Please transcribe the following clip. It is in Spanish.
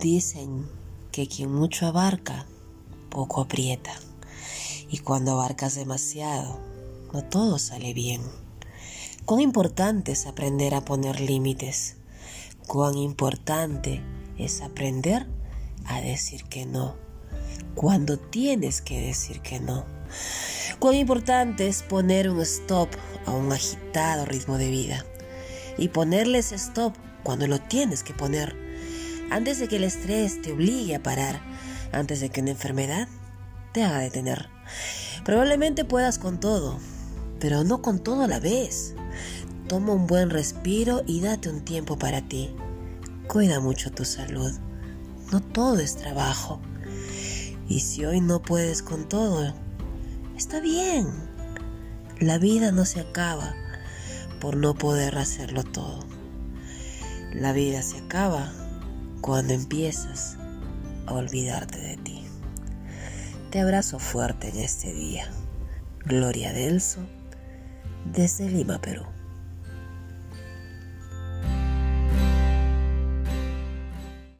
Dicen que quien mucho abarca, poco aprieta. Y cuando abarcas demasiado, no todo sale bien. Cuán importante es aprender a poner límites. Cuán importante es aprender a decir que no. Cuando tienes que decir que no. Cuán importante es poner un stop a un agitado ritmo de vida. Y ponerles stop cuando lo tienes que poner. Antes de que el estrés te obligue a parar. Antes de que una enfermedad te haga detener. Probablemente puedas con todo, pero no con todo a la vez. Toma un buen respiro y date un tiempo para ti. Cuida mucho tu salud. No todo es trabajo. Y si hoy no puedes con todo, está bien. La vida no se acaba por no poder hacerlo todo. La vida se acaba cuando empiezas a olvidarte de ti. Te abrazo fuerte en este día. Gloria Delso, desde Lima, Perú.